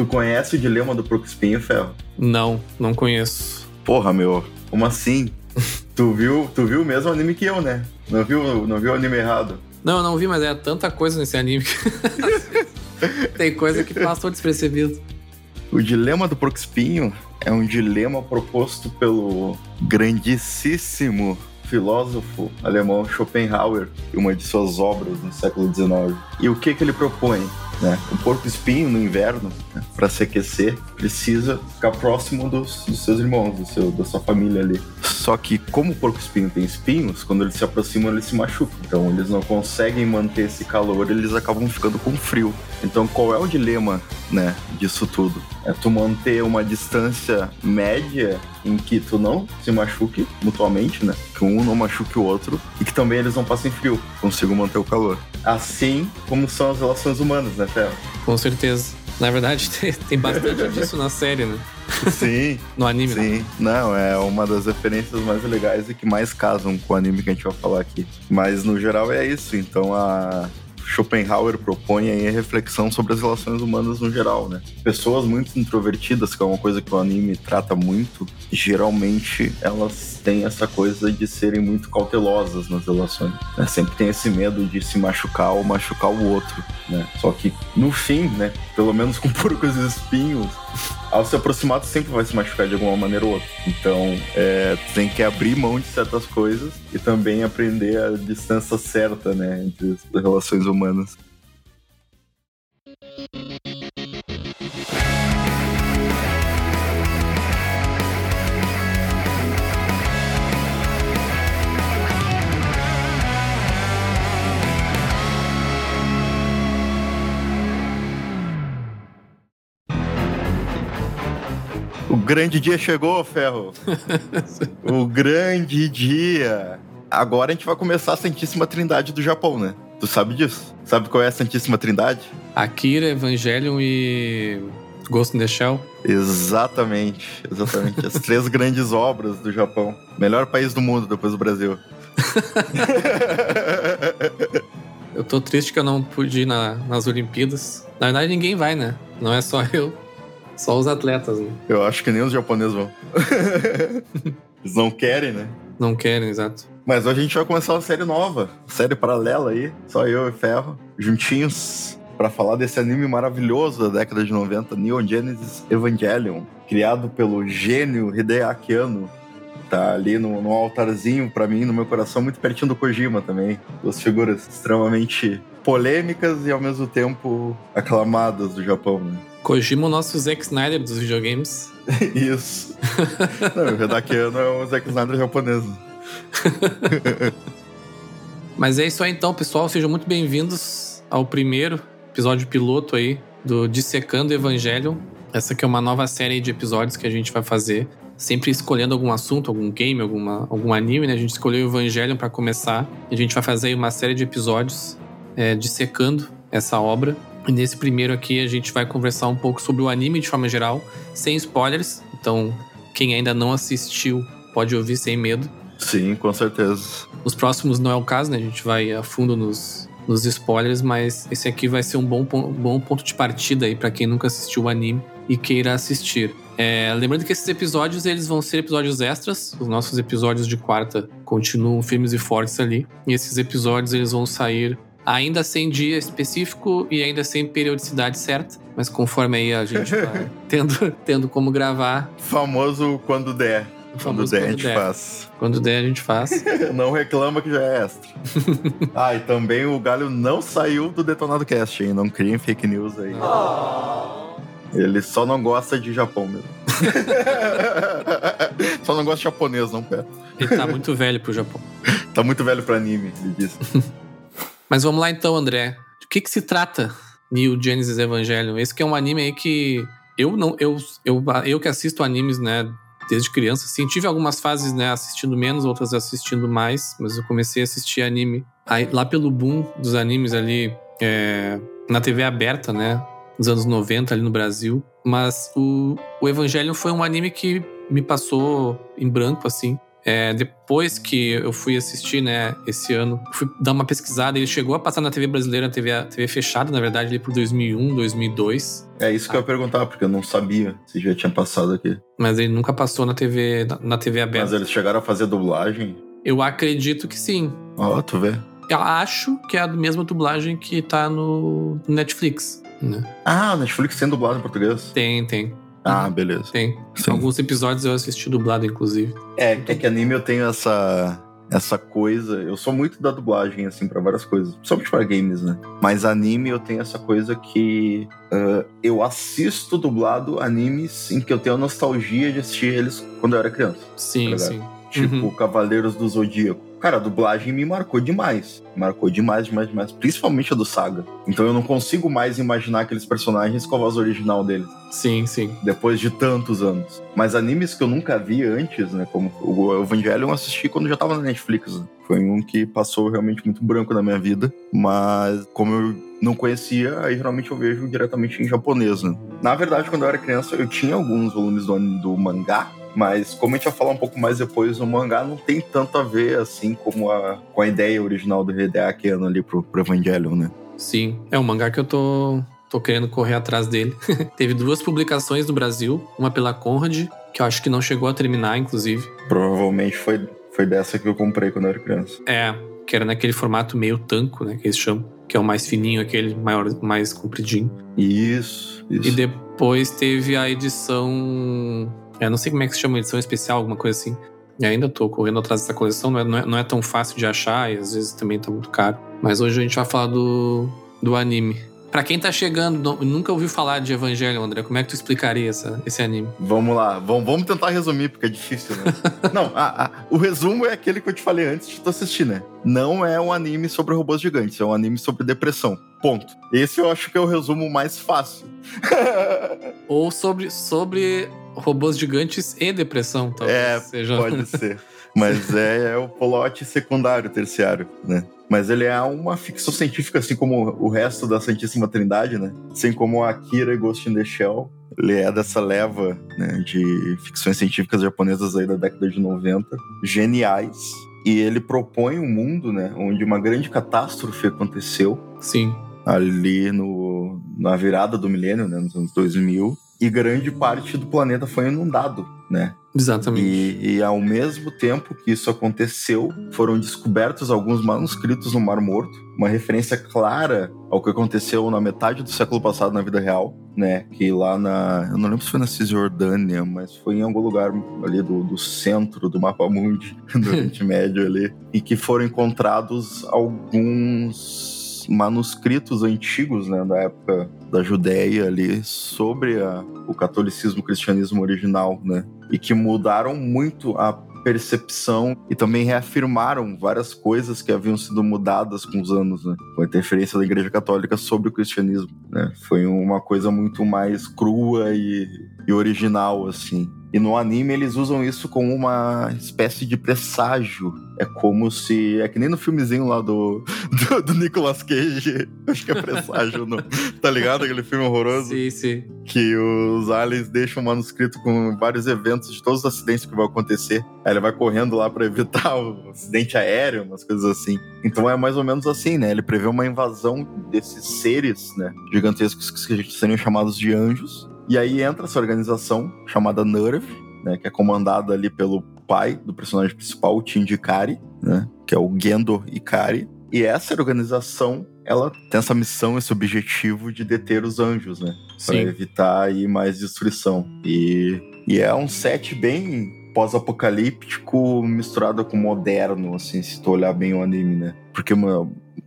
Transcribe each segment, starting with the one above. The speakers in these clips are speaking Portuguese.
Tu conhece o dilema do porco espinho, Ferro? Não, não conheço. Porra, meu, como assim? tu viu, tu viu o mesmo anime que eu, né? Não viu, não viu o anime errado? Não, eu não vi, mas é tanta coisa nesse anime tem coisa que passou despercebido. O dilema do porco espinho é um dilema proposto pelo grandíssimo filósofo alemão Schopenhauer em uma de suas obras no século XIX. E o que que ele propõe? Né? O porco-espinho no inverno, né, para se aquecer, precisa ficar próximo dos, dos, seus irmãos, do seu, da sua família ali. Só que, como o porco-espinho tem espinhos, quando eles se aproximam, eles se machucam. Então, eles não conseguem manter esse calor, eles acabam ficando com frio. Então, qual é o dilema né, disso tudo? É tu manter uma distância média em que tu não se machuque mutuamente, né? Que um não machuque o outro e que também eles não passem frio, consigam manter o calor. Assim como são as relações humanas, né, Fel? Com certeza. Na verdade, tem bastante disso na série, né? Sim. no anime, Sim. Né? Não, é uma das referências mais legais e que mais casam com o anime que a gente vai falar aqui. Mas no geral é isso. Então a, Schopenhauer propõe aí a reflexão sobre as relações humanas no geral, né? Pessoas muito introvertidas, que é uma coisa que o anime trata muito, geralmente elas têm essa coisa de serem muito cautelosas nas relações. Né? Sempre tem esse medo de se machucar ou machucar o outro, né? Só que no fim, né? Pelo menos com porcos e espinhos, ao se aproximar, tu sempre vai se machucar de alguma maneira ou outra. Então, é, tu tem que abrir mão de certas coisas e também aprender a distância certa, né, entre as relações humanas. O grande dia chegou, Ferro. o grande dia. Agora a gente vai começar a Santíssima Trindade do Japão, né? Tu sabe disso? Sabe qual é a Santíssima Trindade? Akira, Evangelion e Ghost in the Shell. Exatamente, exatamente. As três grandes obras do Japão. Melhor país do mundo depois do Brasil. eu tô triste que eu não pude ir na, nas Olimpíadas. Na verdade, ninguém vai, né? Não é só eu. Só os atletas, né? Eu acho que nem os japoneses vão. Eles não querem, né? Não querem, exato. Mas hoje a gente vai começar uma série nova, série paralela aí, só eu e Ferro, juntinhos, para falar desse anime maravilhoso da década de 90, Neon Genesis Evangelion, criado pelo gênio Hideaki Anno. Tá ali no, no altarzinho, para mim, no meu coração, muito pertinho do Kojima também. Duas figuras extremamente polêmicas e ao mesmo tempo aclamadas do Japão, né? Kojima, o nosso Zack Snyder dos videogames. Isso. Não, o Redakiano é um Zack Snyder japonês. Mas é isso aí então, pessoal. Sejam muito bem-vindos ao primeiro episódio piloto aí do Dissecando Evangelion. Essa aqui é uma nova série de episódios que a gente vai fazer, sempre escolhendo algum assunto, algum game, alguma, algum anime, né? A gente escolheu o Evangelion para começar. A gente vai fazer uma série de episódios é, dissecando essa obra. E nesse primeiro aqui a gente vai conversar um pouco sobre o anime de forma geral, sem spoilers. Então, quem ainda não assistiu pode ouvir sem medo. Sim, com certeza. Os próximos não é o caso, né? A gente vai a fundo nos, nos spoilers, mas esse aqui vai ser um bom, bom ponto de partida aí para quem nunca assistiu o anime e queira assistir. É, lembrando que esses episódios eles vão ser episódios extras. Os nossos episódios de quarta continuam firmes e fortes ali. E esses episódios eles vão sair ainda sem dia específico e ainda sem periodicidade certa, mas conforme aí a gente vai tendo, tendo como gravar. Famoso quando der. Quando der, a gente der. faz. Quando der, a gente faz. não reclama que já é extra. ah, e também o Galho não saiu do Detonado Cast, hein? Não criem fake news aí. Oh. Ele só não gosta de Japão mesmo. só não gosta de japonês, não, pé. Ele tá muito velho pro Japão. tá muito velho pro anime, ele disse. Mas vamos lá então, André. De que, que se trata New Genesis Evangelion? Esse que é um anime aí que eu não eu, eu, eu que assisto animes, né, desde criança, assim, tive algumas fases, né, assistindo menos, outras assistindo mais, mas eu comecei a assistir anime aí, lá pelo boom dos animes ali é, na TV aberta, né, nos anos 90 ali no Brasil. Mas o, o Evangelion foi um anime que me passou em branco, assim. É, depois que eu fui assistir, né, esse ano, fui dar uma pesquisada. Ele chegou a passar na TV brasileira, na TV, TV fechada, na verdade, ali por 2001, 2002. É isso que eu ia perguntar, porque eu não sabia se já tinha passado aqui. Mas ele nunca passou na TV, na TV aberta. Mas eles chegaram a fazer dublagem? Eu acredito que sim. Ó, oh, tu vê. Eu acho que é a mesma dublagem que tá no Netflix. Né? Ah, Netflix tem dublado em português? Tem, tem. Ah, beleza. Tem. Sim. Alguns episódios eu assisti dublado, inclusive. É, é que anime eu tenho essa essa coisa. Eu sou muito da dublagem, assim, para várias coisas. Principalmente para games, né? Mas anime eu tenho essa coisa que uh, eu assisto dublado animes em que eu tenho a nostalgia de assistir eles quando eu era criança. Sim, tá sim. Tipo uhum. Cavaleiros do Zodíaco. Cara, a dublagem me marcou demais. Marcou demais, demais, demais. Principalmente a do Saga. Então eu não consigo mais imaginar aqueles personagens com a voz original deles. Sim, sim. Depois de tantos anos. Mas animes que eu nunca vi antes, né? Como o Evangelion eu assisti quando já tava na Netflix. Né? Foi um que passou realmente muito branco na minha vida. Mas como eu não conhecia, aí geralmente eu vejo diretamente em japonês, né? Na verdade, quando eu era criança, eu tinha alguns volumes do, do mangá, mas como a gente vai falar um pouco mais depois, o mangá não tem tanto a ver assim como a, com a ideia original do Hideaki Anno ali pro, pro Evangelion, né? Sim, é um mangá que eu tô, tô querendo correr atrás dele. Teve duas publicações no Brasil, uma pela Conrad, que eu acho que não chegou a terminar, inclusive. Provavelmente foi, foi dessa que eu comprei quando eu era criança. É, que era naquele formato meio tanco, né, que eles chamam, que é o mais fininho, aquele maior, mais compridinho. Isso, isso. E depois teve a edição eu não sei como é que se chama edição especial, alguma coisa assim. E ainda tô correndo atrás dessa coleção, não é, não é, não é tão fácil de achar e às vezes também tá muito caro. Mas hoje a gente vai falar do, do anime. Pra quem tá chegando, nunca ouviu falar de Evangelho, André, como é que tu explicaria essa, esse anime? Vamos lá, vamos, vamos tentar resumir, porque é difícil, né? não, a, a, o resumo é aquele que eu te falei antes de tu assistir, né? Não é um anime sobre robôs gigantes, é um anime sobre depressão. Ponto. Esse eu acho que é o resumo mais fácil. Ou sobre, sobre robôs gigantes e depressão, talvez. É, seja. pode ser. Mas é, é, o plot secundário, terciário, né? Mas ele é uma ficção científica, assim como o resto da Santíssima Trindade, né? Assim como Akira e Ghost in the Shell. Ele é dessa leva né, de ficções científicas japonesas aí da década de 90, geniais. E ele propõe um mundo, né, onde uma grande catástrofe aconteceu. Sim. Ali no, na virada do milênio, né, nos anos 2000 e grande parte do planeta foi inundado, né? Exatamente. E, e, ao mesmo tempo que isso aconteceu, foram descobertos alguns manuscritos no Mar Morto, uma referência clara ao que aconteceu na metade do século passado na vida real, né? Que lá na. Eu não lembro se foi na Cisjordânia, mas foi em algum lugar ali do, do centro do mapa mundi, do Oriente Médio ali, e que foram encontrados alguns manuscritos antigos, né, da época da Judéia ali, sobre a, o catolicismo, o cristianismo original, né, e que mudaram muito a percepção e também reafirmaram várias coisas que haviam sido mudadas com os anos, né? Com a interferência da Igreja Católica sobre o cristianismo, né? Foi uma coisa muito mais crua e, e original, assim. E no anime eles usam isso como uma espécie de presságio. É como se. É que nem no filmezinho lá do, do, do Nicolas Cage. Acho que é presságio, não. Tá ligado? Aquele filme horroroso? Sim, sim. Que os aliens deixam um manuscrito com vários eventos de todos os acidentes que vão acontecer. Aí ele vai correndo lá para evitar o acidente aéreo, umas coisas assim. Então é mais ou menos assim, né? Ele prevê uma invasão desses seres, né? Gigantescos que seriam chamados de anjos e aí entra essa organização chamada Nerve, né, que é comandada ali pelo pai do personagem principal, o Shinji Ikari, né, que é o Gendo Ikari. E essa organização, ela tem essa missão, esse objetivo de deter os anjos, né? Para evitar aí mais destruição. E, e é um set bem pós-apocalíptico misturado com moderno, assim, se tu olhar bem o anime, né? Porque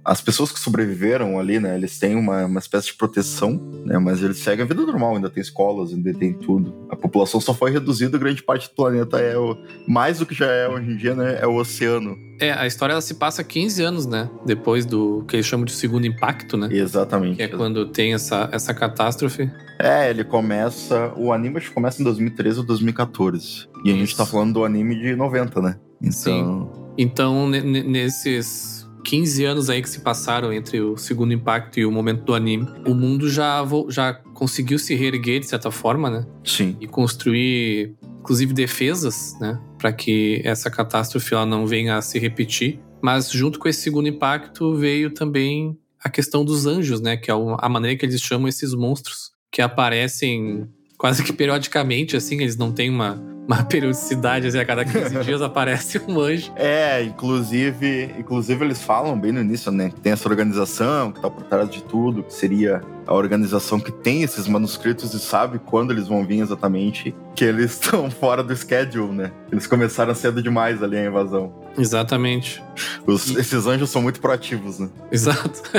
as pessoas que sobreviveram ali, né, eles têm uma, uma espécie de proteção, né, mas eles seguem a vida normal, ainda tem escolas, ainda tem tudo. A população só foi reduzida, grande parte do planeta é o, mais do que já é hoje em dia, né, é o oceano. É, a história ela se passa 15 anos, né, depois do que eles chamam de segundo impacto, né? Exatamente. Que é quando tem essa, essa catástrofe. É, ele começa, o anime acho que começa em 2013 ou 2014. E a gente tá falando do anime de 90, né? Então... Sim. Então, nesses 15 anos aí que se passaram entre o segundo impacto e o momento do anime, o mundo já, já conseguiu se reerguer de certa forma, né? Sim. E construir, inclusive, defesas, né? Para que essa catástrofe ela não venha a se repetir. Mas junto com esse segundo impacto veio também a questão dos anjos, né? Que é a maneira que eles chamam esses monstros que aparecem quase que periodicamente, assim, eles não têm uma, uma periodicidade, assim, a cada 15 dias aparece um anjo. É, inclusive, inclusive eles falam bem no início, né, que tem essa organização que tá por trás de tudo, que seria a organização que tem esses manuscritos e sabe quando eles vão vir exatamente, que eles estão fora do schedule, né? Eles começaram cedo demais ali a invasão. Exatamente. Os, e... Esses anjos são muito proativos, né? Exato.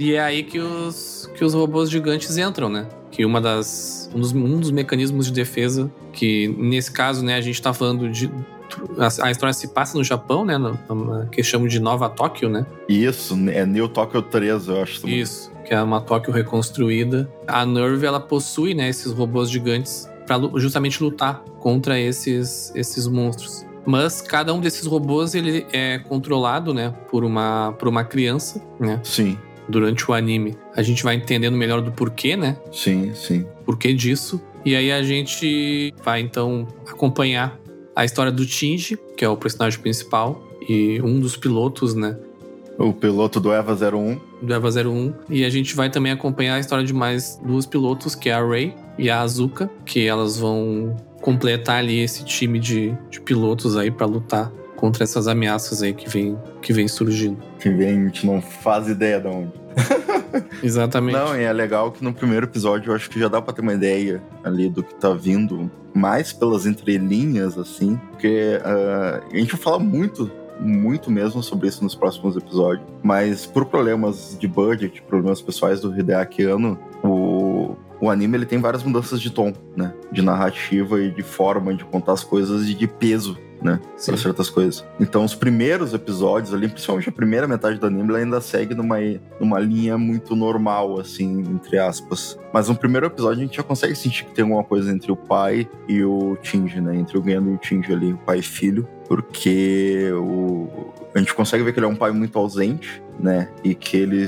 e é aí que os, que os robôs gigantes entram, né? Que uma das, um, dos, um dos mecanismos de defesa, que nesse caso, né, a gente tá falando de a, a, história se passa no Japão, né? No, no, que chamam de Nova Tóquio, né? Isso, é New Tóquio 3, eu acho. Isso, que é uma Tóquio reconstruída. A Nerve, ela possui, né, esses robôs gigantes para justamente lutar contra esses, esses monstros. Mas cada um desses robôs ele é controlado, né, por uma, por uma criança, né? Sim. Durante o anime, a gente vai entendendo melhor do porquê, né? Sim, sim. Porquê disso. E aí a gente vai então acompanhar a história do Tinge, que é o personagem principal e um dos pilotos, né? O piloto do Eva 01. Do Eva 01. E a gente vai também acompanhar a história de mais duas pilotos, que é a Ray e a Azuka, que elas vão completar ali esse time de, de pilotos aí para lutar contra essas ameaças aí que vem, que vem surgindo. Que vem, a gente não faz ideia de onde. Exatamente. Não, e é legal que no primeiro episódio eu acho que já dá pra ter uma ideia ali do que tá vindo, mais pelas entrelinhas, assim, porque uh, a gente vai falar muito muito mesmo sobre isso nos próximos episódios. Mas por problemas de budget, problemas pessoais do Hideaki Anno, o, o anime ele tem várias mudanças de tom, né? De narrativa e de forma de contar as coisas e de peso né? Para certas coisas. Então, os primeiros episódios ali, principalmente a primeira metade do anime, ela ainda segue numa, numa linha muito normal, assim, entre aspas. Mas no primeiro episódio a gente já consegue sentir que tem alguma coisa entre o pai e o Tinge, né? Entre o Gendo e o Tinge ali, o pai e filho. Porque o, a gente consegue ver que ele é um pai muito ausente, né? E que ele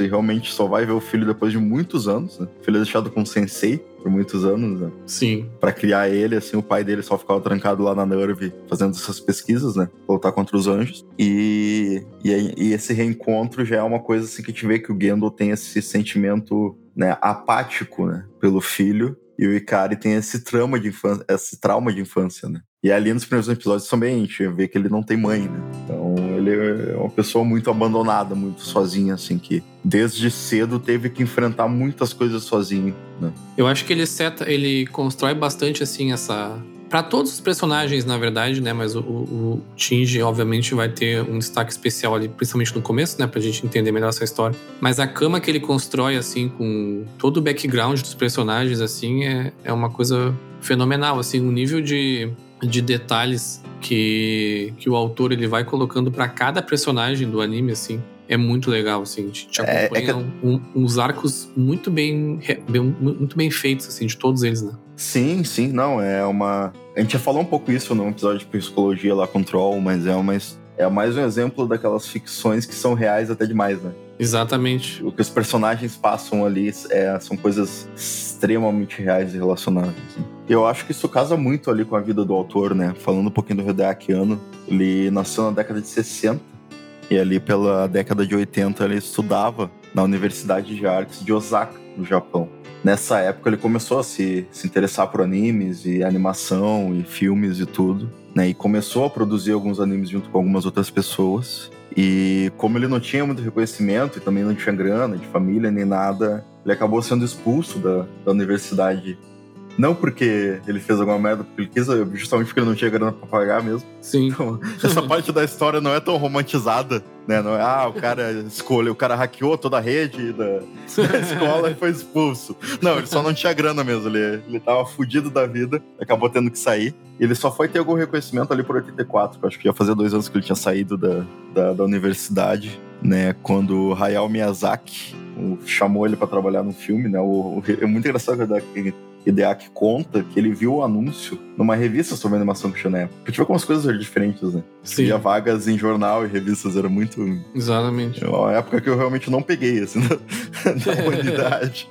realmente só vai ver o filho depois de muitos anos, né? O filho é deixado com o sensei por muitos anos, né? Sim. Para criar ele, assim, o pai dele só ficava trancado lá na Nerve fazendo essas pesquisas, né? Lutar contra os anjos. E, e, e, esse reencontro já é uma coisa assim que a gente vê que o Gendo tem esse sentimento né, apático, né? Pelo filho. E o Ikari tem esse trauma de infância, esse trauma de infância, né? E ali nos primeiros episódios também a gente vê que ele não tem mãe, né? Então ele é uma pessoa muito abandonada, muito sozinha, assim, que desde cedo teve que enfrentar muitas coisas sozinho, né? Eu acho que ele seta, ele constrói bastante, assim, essa para todos os personagens, na verdade, né? Mas o, o, Tinge, obviamente, vai ter um destaque especial ali, principalmente no começo, né? Pra gente entender melhor essa história. Mas a cama que ele constrói, assim, com todo o background dos personagens, assim, é, é uma coisa fenomenal, assim, o nível de, de detalhes que, que o autor ele vai colocando para cada personagem do anime, assim, é muito legal, assim. A gente acompanha é, que... um, uns arcos muito bem, bem, muito bem feitos, assim, de todos eles, né? Sim, sim, não, é uma... A gente já falou um pouco isso no episódio de psicologia lá com Troll, mas é uma... É mais um exemplo daquelas ficções que são reais até demais, né? Exatamente. O que os personagens passam ali é, são coisas extremamente reais e relacionadas. Assim. Eu acho que isso casa muito ali com a vida do autor, né? Falando um pouquinho do Hideaki Anno, ele nasceu na década de 60 e ali pela década de 80 ele estudava na Universidade de Artes de Osaka, no Japão. Nessa época ele começou a se, se interessar por animes e animação e filmes e tudo, né? E começou a produzir alguns animes junto com algumas outras pessoas. E como ele não tinha muito reconhecimento e também não tinha grana de família nem nada, ele acabou sendo expulso da, da universidade não porque ele fez alguma merda, porque ele quis, justamente porque ele não tinha grana pra pagar mesmo. Sim. Então, essa parte da história não é tão romantizada, né? Não é, ah, o cara escolheu, o cara hackeou toda a rede da, da escola e foi expulso. Não, ele só não tinha grana mesmo. Ele, ele tava fudido da vida, acabou tendo que sair. Ele só foi ter algum reconhecimento ali por 84, que eu acho que já fazia dois anos que ele tinha saído da, da, da universidade, né? Quando Hayao Miyazaki chamou ele para trabalhar no filme, né? O, o, é muito engraçado que Hideaki conta que ele viu o anúncio numa revista sobre animação que tinha na época. Porque algumas coisas eram diferentes, né? Sim. Via vagas em jornal e revistas, era muito. Exatamente. É uma época que eu realmente não peguei, assim, na, na humanidade.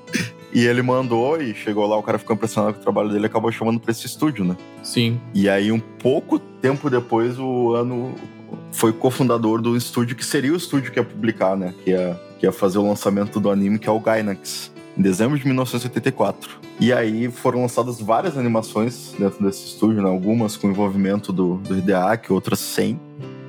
E ele mandou e chegou lá, o cara ficou impressionado com o trabalho dele acabou chamando pra esse estúdio, né? Sim. E aí, um pouco tempo depois, o ano foi cofundador do estúdio que seria o estúdio que ia publicar, né? Que ia, que ia fazer o lançamento do anime, que é o Gainax, em dezembro de 1984. E aí foram lançadas várias animações dentro desse estúdio, né? Algumas com envolvimento do, do Hideaki, outras sem,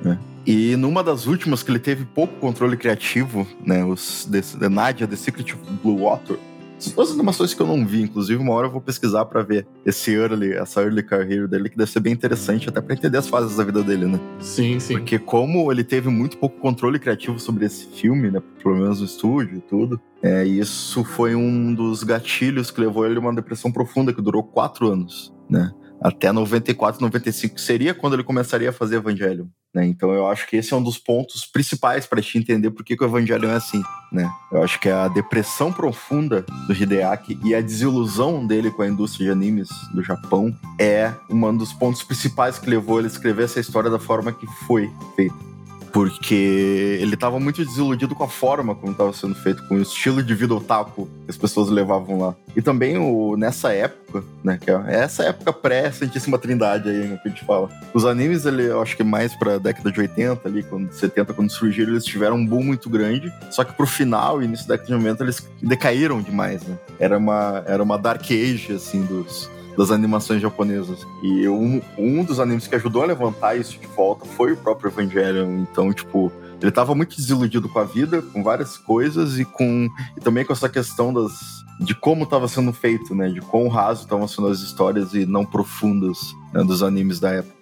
né? E numa das últimas que ele teve pouco controle criativo, né? Os The, Nadia, The Secret of Blue Water, são duas animações que eu não vi, inclusive uma hora eu vou pesquisar para ver esse early, essa early career dele, que deve ser bem interessante até para entender as fases da vida dele, né? Sim, sim. Porque como ele teve muito pouco controle criativo sobre esse filme, né? Pelo menos no estúdio e tudo, é, isso foi um dos gatilhos que levou ele a uma depressão profunda que durou quatro anos, né? Até 94, 95, que seria quando ele começaria a fazer Evangelion. Né? Então eu acho que esse é um dos pontos principais para te entender por que, que o Evangelion é assim. Né? Eu acho que a depressão profunda do Hideaki e a desilusão dele com a indústria de animes do Japão é um dos pontos principais que levou ele a escrever essa história da forma que foi feita porque ele estava muito desiludido com a forma como estava sendo feito, com o estilo de vida otaku que as pessoas levavam lá. E também o, nessa época, né, que é essa época pré-Santíssima Trindade aí, né, que a gente fala. Os animes, ele, eu acho que mais pra década de 80 ali, quando 70, quando surgiram, eles tiveram um boom muito grande, só que pro final, início da década de 90, eles decaíram demais, né? Era uma, era uma dark age, assim, dos das animações japonesas. E um, um dos animes que ajudou a levantar isso de volta foi o próprio Evangelion. Então, tipo, ele tava muito desiludido com a vida, com várias coisas e com e também com essa questão das de como estava sendo feito, né? De quão raso estavam sendo as histórias e não profundas né, dos animes da época.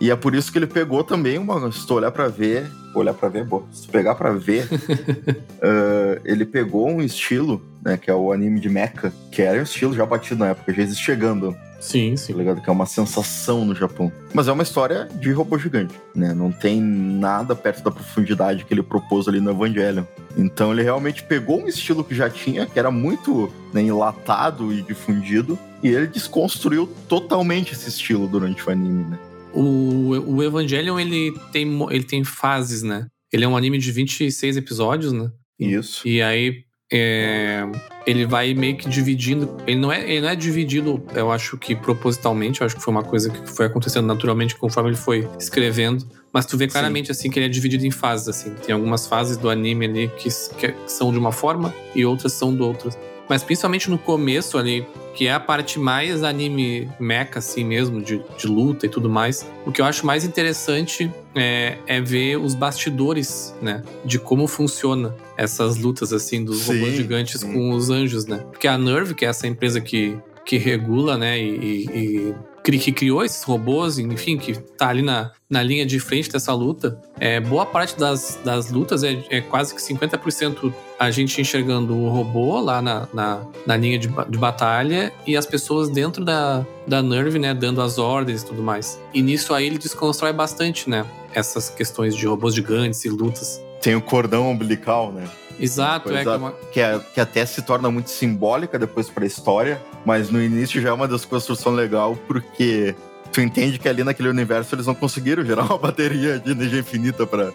E é por isso que ele pegou também uma. Se tu olhar pra ver. Olhar pra ver, boa. Se tu pegar pra ver, uh, ele pegou um estilo, né? Que é o anime de Mecha, que era um estilo já batido na época, já existia Gundam. Sim, sim. Tá ligado? Que é uma sensação no Japão. Mas é uma história de robô gigante, né? Não tem nada perto da profundidade que ele propôs ali no Evangelion. Então ele realmente pegou um estilo que já tinha, que era muito né, enlatado e difundido, e ele desconstruiu totalmente esse estilo durante o anime, né? O, o Evangelion, ele tem, ele tem fases, né? Ele é um anime de 26 episódios, né? Isso. E aí é, ele vai meio que dividindo. Ele não, é, ele não é dividido, eu acho que propositalmente, eu acho que foi uma coisa que foi acontecendo naturalmente conforme ele foi escrevendo. Mas tu vê claramente Sim. assim que ele é dividido em fases, assim. Tem algumas fases do anime ali que, que são de uma forma e outras são de outras. Mas principalmente no começo ali, que é a parte mais anime mecha, assim mesmo, de, de luta e tudo mais. O que eu acho mais interessante é, é ver os bastidores, né? De como funciona essas lutas, assim, dos sim, robôs gigantes sim. com os anjos, né? Porque a Nerve, que é essa empresa que, que regula, né, e, e, que criou esses robôs, enfim, que tá ali na, na linha de frente dessa luta, é, boa parte das, das lutas é, é quase que 50% a gente enxergando o robô lá na, na, na linha de, de, batalha e as pessoas dentro da, da Nerve, né, dando as ordens e tudo mais. E nisso aí ele desconstrói bastante, né, essas questões de robôs gigantes e lutas. Tem o cordão umbilical, né? Exato, é, que, é uma... que, é, que até se torna muito simbólica depois para a história, mas no início já é uma desconstrução legal, porque tu entende que ali naquele universo eles não conseguiram gerar uma bateria de energia infinita para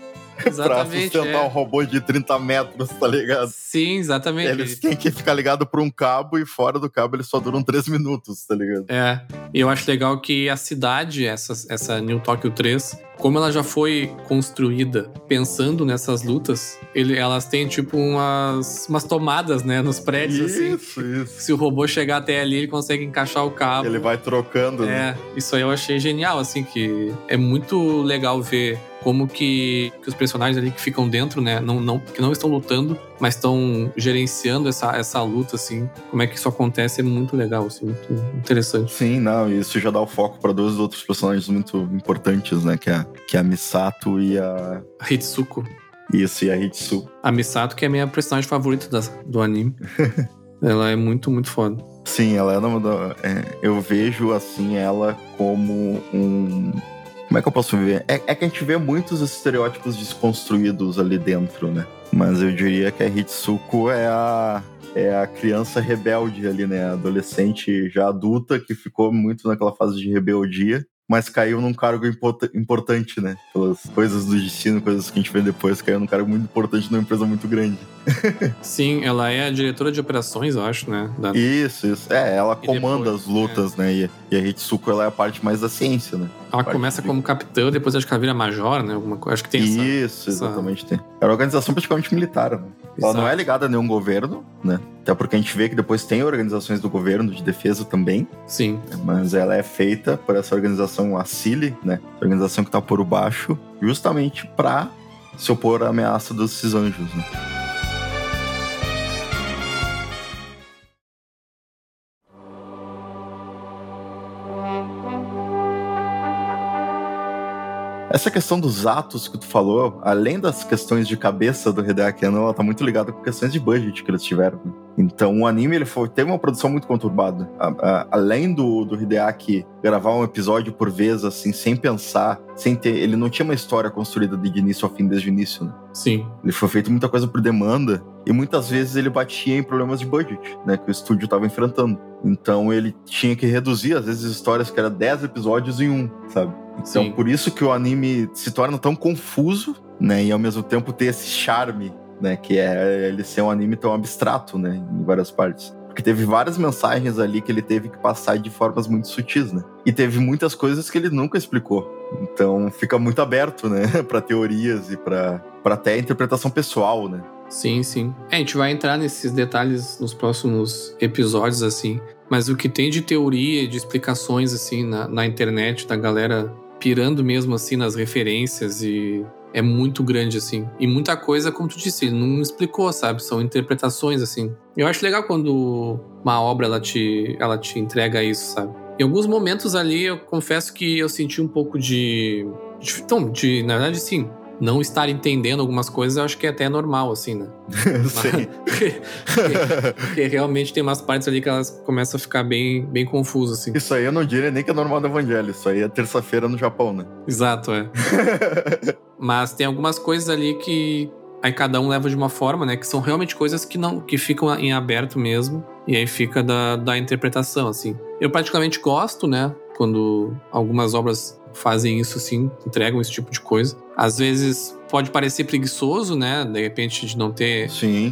pra sustentar é. um robô de 30 metros, tá ligado? Sim, exatamente. Eles têm que ficar ligado por um cabo e fora do cabo eles só duram 3 minutos, tá ligado? É. E eu acho legal que a cidade, essa, essa New Tokyo 3, como ela já foi construída pensando nessas lutas, ele, elas têm tipo umas, umas tomadas, né, nos prédios, isso, assim. Isso, Se o robô chegar até ali, ele consegue encaixar o cabo. Ele vai trocando, é, né? isso aí eu achei genial, assim, que é muito legal ver como que, que, os personagens ali que ficam dentro, né, não, não, que não estão lutando, mas estão gerenciando essa, essa luta, assim, como é que isso acontece é muito legal, assim, muito interessante. Sim, não, isso já dá o foco para dois outros personagens muito importantes, né, que é, que é a Misato e a... Hitsuko. Isso, e a Hitsu. A Misato, que é a minha personagem favorita da, do anime. ela é muito, muito foda. Sim, ela é, uma, é, eu vejo assim ela como um Como é que eu posso ver? É, é que a gente vê muitos estereótipos desconstruídos ali dentro, né? Mas eu diria que a Hitsuko é a, é a criança rebelde ali, né? A adolescente já adulta que ficou muito naquela fase de rebeldia mas caiu num cargo importante, né? Pelas coisas do destino, coisas que a gente vê depois, caiu num cargo muito importante numa empresa muito grande. Sim, ela é a diretora de operações, eu acho, né? Da... Isso, isso. É, ela e comanda depois, as lutas, é. né? E, e, a Hitsuko, ela é a parte mais da ciência, né? Ela começa de... como capitã, depois acho que ela vira major, né? Alguma coisa. Acho que tem Isso, essa... exatamente. Tem. Era uma organização praticamente militar, né? Ela não é ligada a nenhum governo, né? Até porque a gente vê que depois tem organizações do governo de defesa também. Sim. Mas ela é feita por essa organização, a CILI, né? A organização que tá por baixo, justamente para se opor à ameaça desses anjos, né? Essa questão dos atos que tu falou, além das questões de cabeça do Hideaki Anno, ela tá muito ligada com questões de budget que eles tiveram. Né? Então o anime ele foi, teve uma produção muito conturbada. A, a, além do, do Hideaki gravar um episódio por vez, assim, sem pensar, sem ter. Ele não tinha uma história construída de início ao fim desde o início, né? Sim. Ele foi feito muita coisa por demanda e muitas vezes ele batia em problemas de budget, né? Que o estúdio estava enfrentando. Então ele tinha que reduzir, às vezes, histórias que eram 10 episódios em um, sabe? Então, Sim. por isso que o anime se torna tão confuso, né? E ao mesmo tempo ter esse charme, né? Que é ele ser um anime tão abstrato, né? Em várias partes. Porque teve várias mensagens ali que ele teve que passar de formas muito sutis, né? E teve muitas coisas que ele nunca explicou. Então fica muito aberto, né? para teorias e para até interpretação pessoal, né? Sim, sim. É, a gente vai entrar nesses detalhes nos próximos episódios, assim. Mas o que tem de teoria, de explicações, assim, na, na internet, da galera pirando mesmo assim nas referências e é muito grande assim. E muita coisa, como tu disse, ele não explicou, sabe? São interpretações assim. Eu acho legal quando uma obra ela te ela te entrega isso, sabe? Em alguns momentos ali eu confesso que eu senti um pouco de, de então, de na verdade sim, não estar entendendo algumas coisas, eu acho que é até normal, assim, né? Sim. porque, porque, realmente tem umas partes ali que elas começam a ficar bem, bem confusas, assim. Isso aí eu não diria nem que é normal do Evangelho, isso aí é terça-feira no Japão, né? Exato, é. Mas tem algumas coisas ali que aí cada um leva de uma forma, né? Que são realmente coisas que não que ficam em aberto mesmo. E aí fica da, da interpretação, assim. Eu particularmente gosto, né? Quando algumas obras fazem isso assim, entregam esse tipo de coisa. Às vezes pode parecer preguiçoso, né? De repente de não ter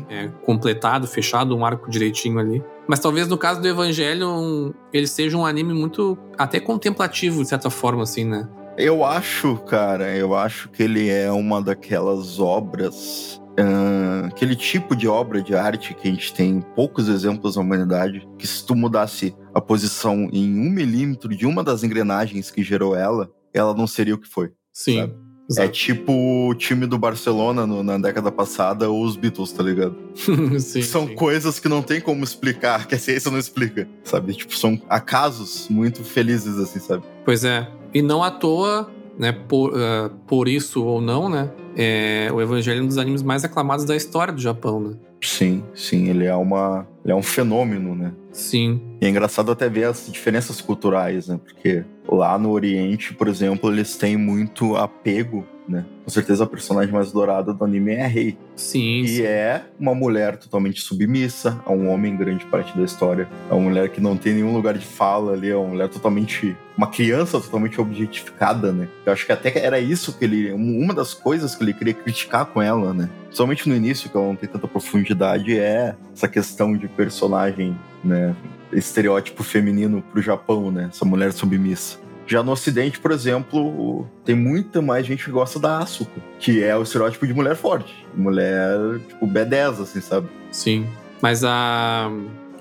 é, completado, fechado um arco direitinho ali. Mas talvez no caso do Evangelho um, ele seja um anime muito até contemplativo de certa forma, assim, né? Eu acho, cara, eu acho que ele é uma daquelas obras Uh, aquele tipo de obra de arte que a gente tem poucos exemplos na humanidade, que se tu mudasse a posição em um milímetro de uma das engrenagens que gerou ela, ela não seria o que foi. Sim. É tipo o time do Barcelona no, na década passada ou os Beatles, tá ligado? sim, são sim. coisas que não tem como explicar, que a ciência não explica, sabe? Tipo, são acasos muito felizes, assim, sabe? Pois é. E não à toa, né, por, uh, por isso ou não, né? É, o Evangelho é um dos animes mais aclamados da história do Japão, né? Sim, sim, ele é uma. Ele é um fenômeno, né? Sim. E é engraçado até ver as diferenças culturais, né? Porque lá no Oriente, por exemplo, eles têm muito apego né? Com certeza a personagem mais dourada do anime é a Rei. Sim. E sim. é uma mulher totalmente submissa a um homem grande parte da história. É uma mulher que não tem nenhum lugar de fala ali, é uma mulher totalmente. Uma criança totalmente objetificada, né? Eu acho que até era isso que ele. Uma das coisas que ele queria criticar com ela, né? Somente no início, que ela não tem tanta profundidade, é essa questão de personagem, né? Estereótipo feminino pro Japão, né? Essa mulher submissa. Já no Ocidente, por exemplo, tem muita mais gente que gosta da Asuka, que é o estereótipo de mulher forte. Mulher, tipo, B10, assim, sabe? Sim. Mas a,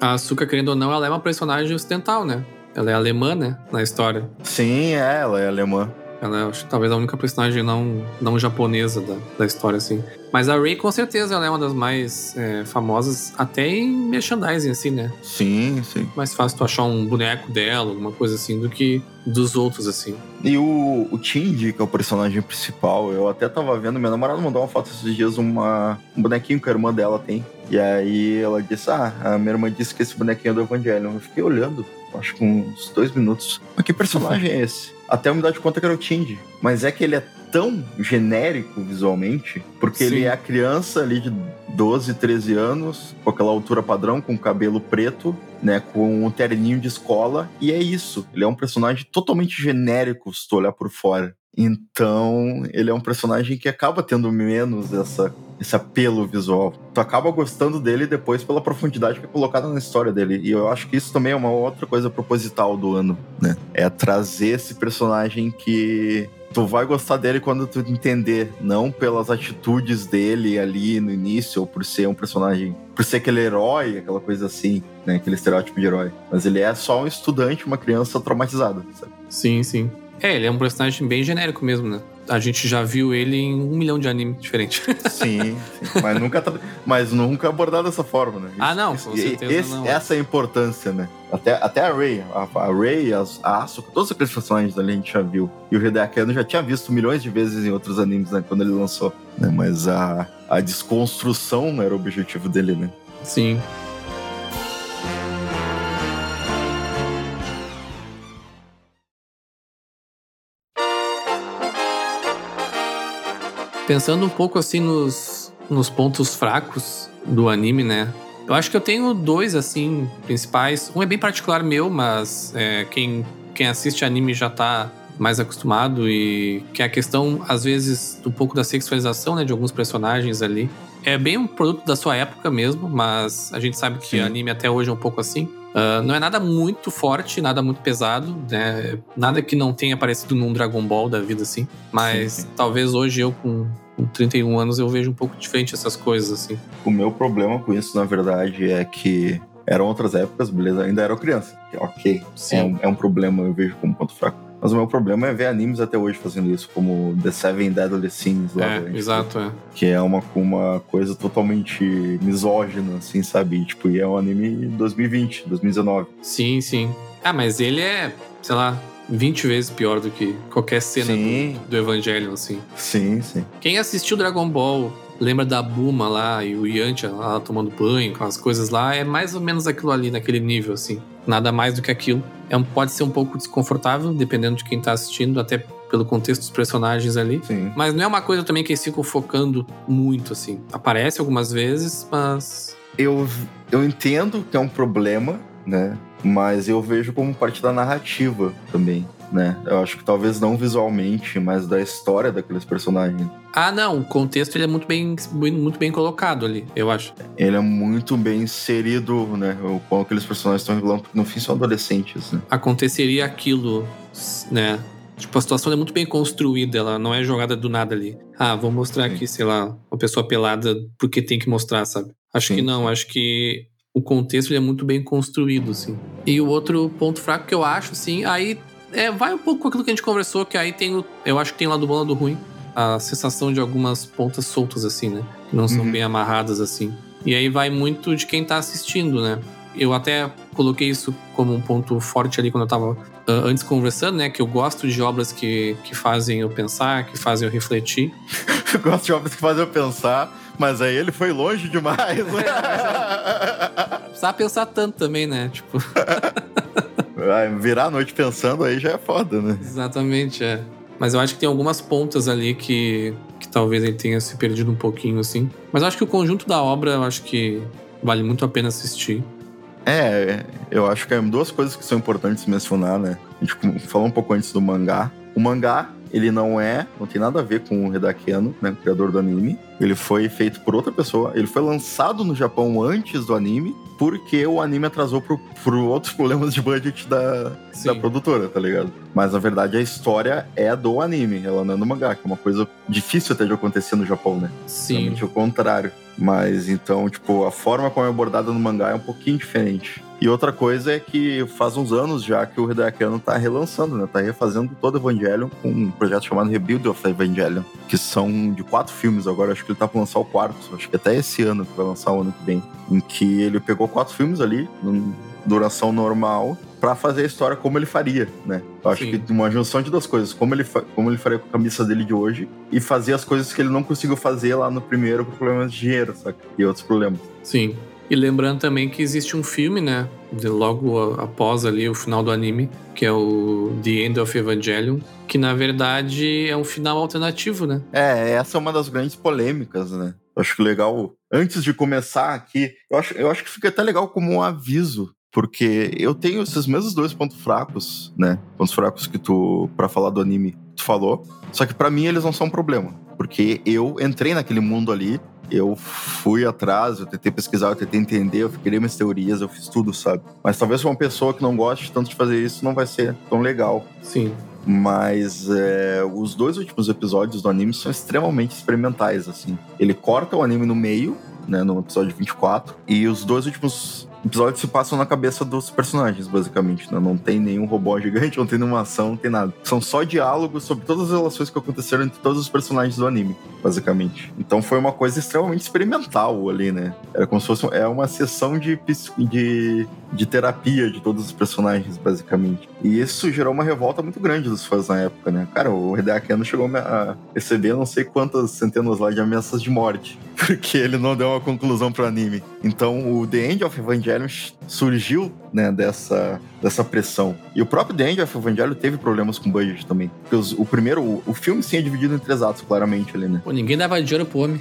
a Asuka, querendo ou não, ela é uma personagem ocidental, né? Ela é alemã, né? Na história. Sim, é, ela é alemã. Ela é, acho, talvez a única personagem não, não japonesa da, da história, assim. Mas a Rey, com certeza, ela é uma das mais é, famosas, até em merchandising, assim, né? Sim, sim. Mais fácil tu achar um boneco dela, alguma coisa assim, do que dos outros, assim. E o, o Tindy, que é o personagem principal, eu até tava vendo, minha namorada mandou uma foto esses dias, uma, um bonequinho que a irmã dela tem. E aí ela disse: Ah, a minha irmã disse que esse bonequinho é do Evangelho. Eu fiquei olhando. acho que uns dois minutos. Mas que personagem é esse? Até me dá de conta que era o Tindy. Mas é que ele é tão genérico visualmente, porque Sim. ele é a criança ali de 12, 13 anos, com aquela altura padrão, com cabelo preto, né, com um terninho de escola, e é isso. Ele é um personagem totalmente genérico se tu olhar por fora. Então, ele é um personagem que acaba tendo menos essa, esse apelo visual. Tu acaba gostando dele depois pela profundidade que é colocada na história dele. E eu acho que isso também é uma outra coisa proposital do ano, né? É trazer esse personagem que tu vai gostar dele quando tu entender, não pelas atitudes dele ali no início, ou por ser um personagem, por ser aquele herói, aquela coisa assim, né? Aquele estereótipo de herói. Mas ele é só um estudante, uma criança traumatizada, sabe? Sim, sim. É, ele é um personagem bem genérico mesmo, né? A gente já viu ele em um milhão de animes diferentes. Sim, sim. Mas, nunca, mas nunca abordado dessa forma, né? Ah, não, com certeza esse, não. Essa é a importância, né? Até, até a Ray, a, a Ray, a, a Asuka, todos aqueles personagens ali a gente já viu. E o Hideaki Anno já tinha visto milhões de vezes em outros animes, né? Quando ele lançou. Né? Mas a, a desconstrução era o objetivo dele, né? Sim. Pensando um pouco assim nos, nos pontos fracos do anime, né? Eu acho que eu tenho dois, assim, principais. Um é bem particular meu, mas é, quem, quem assiste anime já tá mais acostumado e que é a questão, às vezes, um pouco da sexualização, né, de alguns personagens ali. É bem um produto da sua época mesmo, mas a gente sabe que Sim. anime até hoje é um pouco assim. Uh, não é nada muito forte, nada muito pesado, né? Nada que não tenha aparecido num Dragon Ball da vida assim. Mas sim, sim. talvez hoje eu, com, com 31 anos, eu vejo um pouco diferente essas coisas, assim. O meu problema com isso, na verdade, é que eram outras épocas, beleza? Ainda era criança. Ok. Sim. É um, é um problema, eu vejo como ponto fraco. Mas o meu problema é ver animes até hoje fazendo isso, como The Seven Deadly Sins lá. É, exato, é. Que é uma, uma coisa totalmente misógina, assim, sabe? Tipo, e é um anime 2020, 2019. Sim, sim. Ah, mas ele é, sei lá, 20 vezes pior do que qualquer cena do, do Evangelho, assim. Sim, sim. Quem assistiu Dragon Ball lembra da Buma lá e o Yantia lá tomando banho, com as coisas lá, é mais ou menos aquilo ali, naquele nível, assim. Nada mais do que aquilo é um, pode ser um pouco desconfortável, dependendo de quem está assistindo, até pelo contexto dos personagens ali. Sim. Mas não é uma coisa também que eles ficam focando muito, assim. Aparece algumas vezes, mas. Eu, eu entendo que é um problema, né? Mas eu vejo como parte da narrativa também né? Eu acho que talvez não visualmente, mas da história daqueles personagens. Ah, não, o contexto ele é muito bem, muito bem colocado ali, eu acho. Ele é muito bem inserido, né? Como aqueles personagens estão revelando, porque no fim são adolescentes, né? Aconteceria aquilo, né? Tipo, a situação é muito bem construída, ela não é jogada do nada ali. Ah, vou mostrar Sim. aqui, sei lá, uma pessoa pelada porque tem que mostrar, sabe? Acho Sim. que não, acho que o contexto é muito bem construído, assim. E o outro ponto fraco que eu acho, assim, aí é, vai um pouco com aquilo que a gente conversou, que aí tem o, eu acho que tem lá do bom lado ruim, a sensação de algumas pontas soltas, assim, né? Que não são uhum. bem amarradas, assim. E aí vai muito de quem tá assistindo, né? Eu até coloquei isso como um ponto forte ali quando eu tava uh, antes conversando, né? Que eu gosto de obras que, que fazem eu pensar, que fazem eu refletir. eu gosto de obras que fazem eu pensar, mas aí ele foi longe demais. Né? É, precisava pensar tanto também, né? Tipo. Virar a noite pensando aí já é foda, né? Exatamente, é. Mas eu acho que tem algumas pontas ali que, que talvez ele tenha se perdido um pouquinho, assim. Mas eu acho que o conjunto da obra, eu acho que vale muito a pena assistir. É, eu acho que é duas coisas que são importantes mencionar, né? A gente falou um pouco antes do mangá. O mangá, ele não é, não tem nada a ver com o Hideaki Anno, né, o criador do anime. Ele foi feito por outra pessoa. Ele foi lançado no Japão antes do anime, porque o anime atrasou por, por outros problemas de budget da, da produtora, tá ligado? Mas na verdade a história é do anime, ela não é do mangá, que é uma coisa difícil até de acontecer no Japão, né? Sim. Realmente o contrário. Mas então, tipo, a forma como é abordada no mangá é um pouquinho diferente. E outra coisa é que faz uns anos já que o Hideaki Anno tá relançando, né? Tá refazendo todo o Evangelion com um projeto chamado Rebuild of Evangelion, que são de quatro filmes agora. Acho que ele tá pra lançar o quarto, acho que até esse ano que vai lançar o ano que vem. Em que ele pegou quatro filmes ali, duração normal, para fazer a história como ele faria, né? Eu acho Sim. que uma junção de duas coisas, como ele, como ele faria com a camisa dele de hoje e fazer as coisas que ele não conseguiu fazer lá no primeiro por problemas de dinheiro, saca? E outros problemas. Sim. E lembrando também que existe um filme, né? Logo após ali o final do anime, que é o The End of Evangelion, que na verdade é um final alternativo, né? É, essa é uma das grandes polêmicas, né? Acho que legal, antes de começar aqui, eu acho, eu acho que fica até legal como um aviso porque eu tenho esses mesmos dois pontos fracos, né? Pontos fracos que tu, para falar do anime, tu falou. Só que para mim eles não são um problema. Porque eu entrei naquele mundo ali eu fui atrás, eu tentei pesquisar, eu tentei entender, eu criei minhas teorias, eu fiz tudo, sabe? Mas talvez uma pessoa que não goste tanto de fazer isso não vai ser tão legal. Sim. Mas é, os dois últimos episódios do anime são extremamente experimentais, assim. Ele corta o anime no meio, né, no episódio 24, e os dois últimos episódios se passam na cabeça dos personagens, basicamente. Né? Não tem nenhum robô gigante, não tem nenhuma ação, não tem nada. São só diálogos sobre todas as relações que aconteceram entre todos os personagens do anime, basicamente. Então foi uma coisa extremamente experimental ali, né? Era como se fosse é uma sessão de, de, de terapia de todos os personagens, basicamente. E isso gerou uma revolta muito grande dos fãs na época, né? Cara, o Hideaki Anno chegou a receber não sei quantas centenas lá de ameaças de morte, porque ele não deu uma conclusão pro anime. Então o The End of Evangelion Evangelion surgiu né, dessa, dessa pressão. E o próprio The End of Evangelion teve problemas com budget também. Porque os, o primeiro, o, o, filme sim é dividido em três atos, claramente ali, né? Pô, ninguém dava dinheiro pro homem.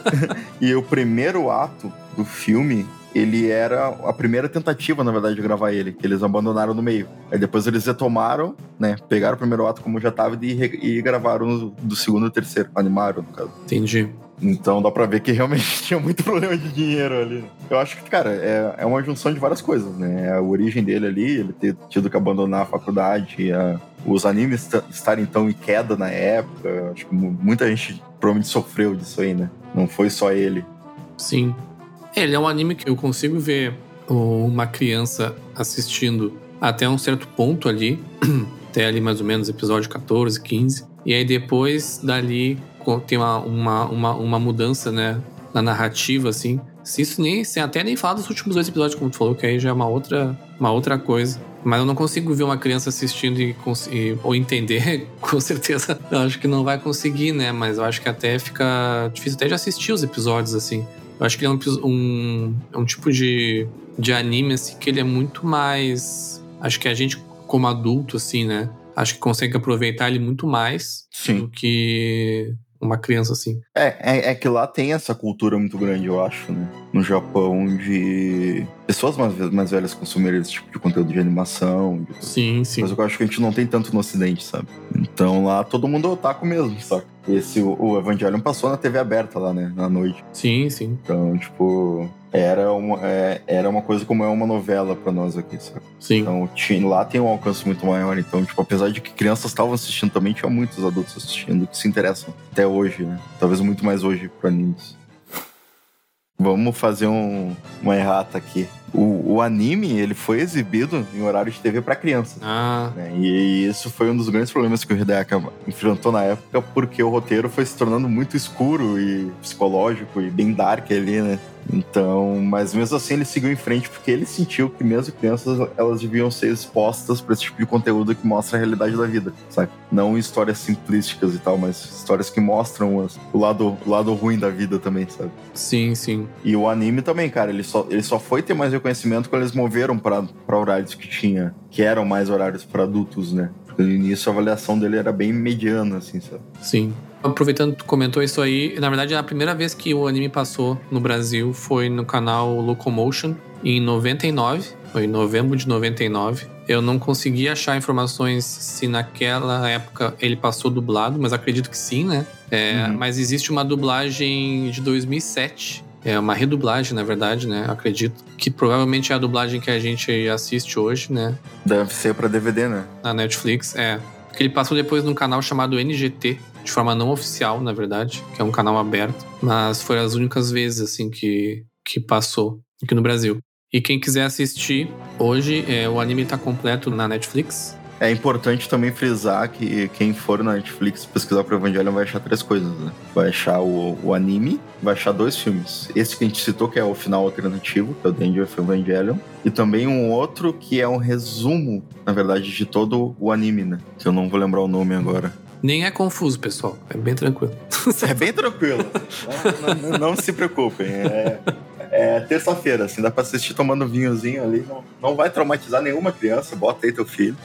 e o primeiro ato do filme ele era a primeira tentativa, na verdade, de gravar ele, que eles abandonaram no meio. Aí depois eles retomaram, né? Pegaram o primeiro ato como já tava e, e gravaram do segundo e terceiro. Animaram, no caso. Entendi. Então dá pra ver que realmente tinha muito problema de dinheiro ali. Eu acho que, cara, é, é uma junção de várias coisas, né? É a origem dele ali, ele ter tido que abandonar a faculdade, a, os animes estarem tão em queda na época. Acho que muita gente provavelmente sofreu disso aí, né? Não foi só ele. Sim. Ele é um anime que eu consigo ver uma criança assistindo até um certo ponto ali, até ali mais ou menos episódio 14, 15. E aí depois dali tem uma, uma, uma, uma mudança, né, na narrativa, assim. Se isso nem, sem até nem falar dos últimos dois episódios, como tu falou, que aí já é uma outra, uma outra coisa. Mas eu não consigo ver uma criança assistindo e, e ou entender, com certeza. Eu acho que não vai conseguir, né? Mas eu acho que até fica difícil até de assistir os episódios, assim. Eu acho que ele é um, um, é um tipo de, de anime, assim, que ele é muito mais. Acho que a gente, como adulto, assim, né? Acho que consegue aproveitar ele muito mais Sim. do que uma criança assim. É, é, é, que lá tem essa cultura muito grande, eu acho, né? No Japão, de pessoas mais, mais velhas consumirem esse tipo de conteúdo de animação. De... Sim, sim. Mas eu acho que a gente não tem tanto no Ocidente, sabe? Então lá todo mundo é otaku mesmo, sabe? Esse, o, o Evangelion passou na TV aberta lá, né? Na noite. Sim, sim. Então, tipo, era uma, é, era uma coisa como é uma novela para nós aqui, sabe? Sim. Então, tinha, lá tem um alcance muito maior. Então, tipo, apesar de que crianças estavam assistindo também, tinha muitos adultos assistindo que se interessam até hoje, né? Talvez muito mais hoje para animes. Vamos fazer um, uma errata aqui. O, o, anime, ele foi exibido em horário de TV para crianças. Ah. Né? E, isso foi um dos grandes problemas que o Hideaki enfrentou na época, porque o roteiro foi se tornando muito escuro e psicológico e bem dark ali, né? Então, mas mesmo assim ele seguiu em frente porque ele sentiu que mesmo crianças elas deviam ser expostas para esse tipo de conteúdo que mostra a realidade da vida, sabe? Não histórias simplísticas e tal, mas histórias que mostram as, o lado o lado ruim da vida também, sabe? Sim, sim. E o anime também, cara, ele só ele só foi ter mais reconhecimento quando eles moveram para horários que tinha, que eram mais horários para adultos, né? No início a avaliação dele era bem mediana, assim, sabe? Sim. Aproveitando que tu comentou isso aí, na verdade a primeira vez que o anime passou no Brasil foi no canal Locomotion em 99, foi em novembro de 99. Eu não consegui achar informações se naquela época ele passou dublado, mas acredito que sim, né? É, uhum. Mas existe uma dublagem de 2007 é uma redublagem, na verdade, né? Acredito. Que provavelmente é a dublagem que a gente assiste hoje, né? Deve ser para DVD, né? Na Netflix, é. Que ele passou depois num canal chamado NGT, de forma não oficial, na verdade, que é um canal aberto, mas foi as únicas vezes assim que, que passou aqui no Brasil. E quem quiser assistir, hoje é, o anime está completo na Netflix. É importante também frisar que quem for na Netflix pesquisar pro Evangelion vai achar três coisas, né? Vai achar o, o, anime, vai achar dois filmes. Esse que a gente citou, que é o final alternativo, que é o The End of Evangelion. E também um outro que é um resumo, na verdade, de todo o anime, né? Que eu não vou lembrar o nome agora. Nem é confuso, pessoal. É bem tranquilo. É bem tranquilo. não, não, não, se preocupem. É, É terça-feira, assim, dá pra assistir tomando vinhozinho ali. Não, não vai traumatizar nenhuma criança, bota aí teu filho.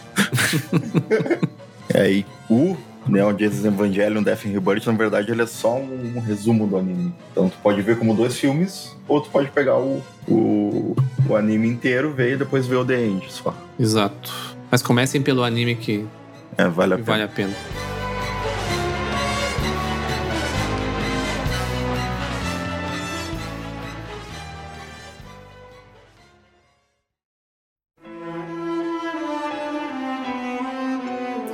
é, e o Neon Genesis Evangelion Death and Rebirth, na verdade, ele é só um, um, resumo do anime. Então tu pode ver como dois filmes, ou tu pode pegar o, o, o anime inteiro, ver e depois ver o The End só. Exato. Mas comecem pelo anime que, é, vale, a que vale a pena.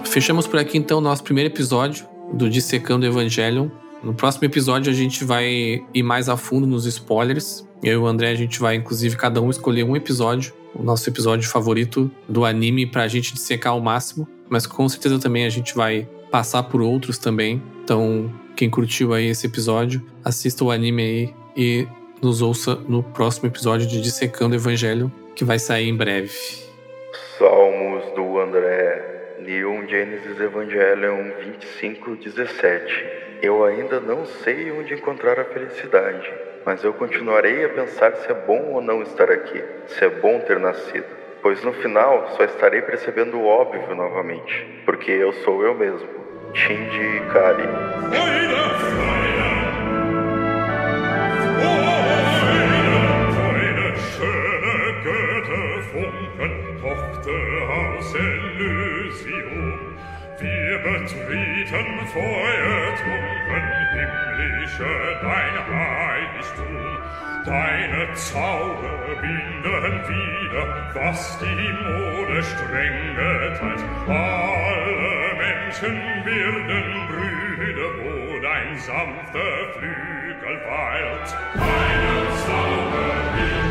Fechamos por aqui então nosso primeiro episódio do Dissecando Evangelion. No próximo episódio a gente vai ir mais a fundo nos spoilers. Eu e o André a gente vai inclusive cada um escolher um episódio, o nosso episódio favorito do anime pra gente dissecar ao máximo, mas com certeza também a gente vai passar por outros também. Então, quem curtiu aí esse episódio, assista o anime aí e nos ouça no próximo episódio de Dissecando Evangelho, que vai sair em breve. André Neon Genesis Evangelion 25:17. Eu ainda não sei onde encontrar a felicidade, mas eu continuarei a pensar se é bom ou não estar aqui, se é bom ter nascido. Pois no final só estarei percebendo o óbvio novamente, porque eu sou eu mesmo, Shinji Ikari. Betreten feuertrunken himmlische dein Heiligtum. Deine Zauber binden wieder, was die Mode streng geteilt. Alle Menschen werden Brüder, wo dein sanfter Flügel weilt. Deine Zauber binden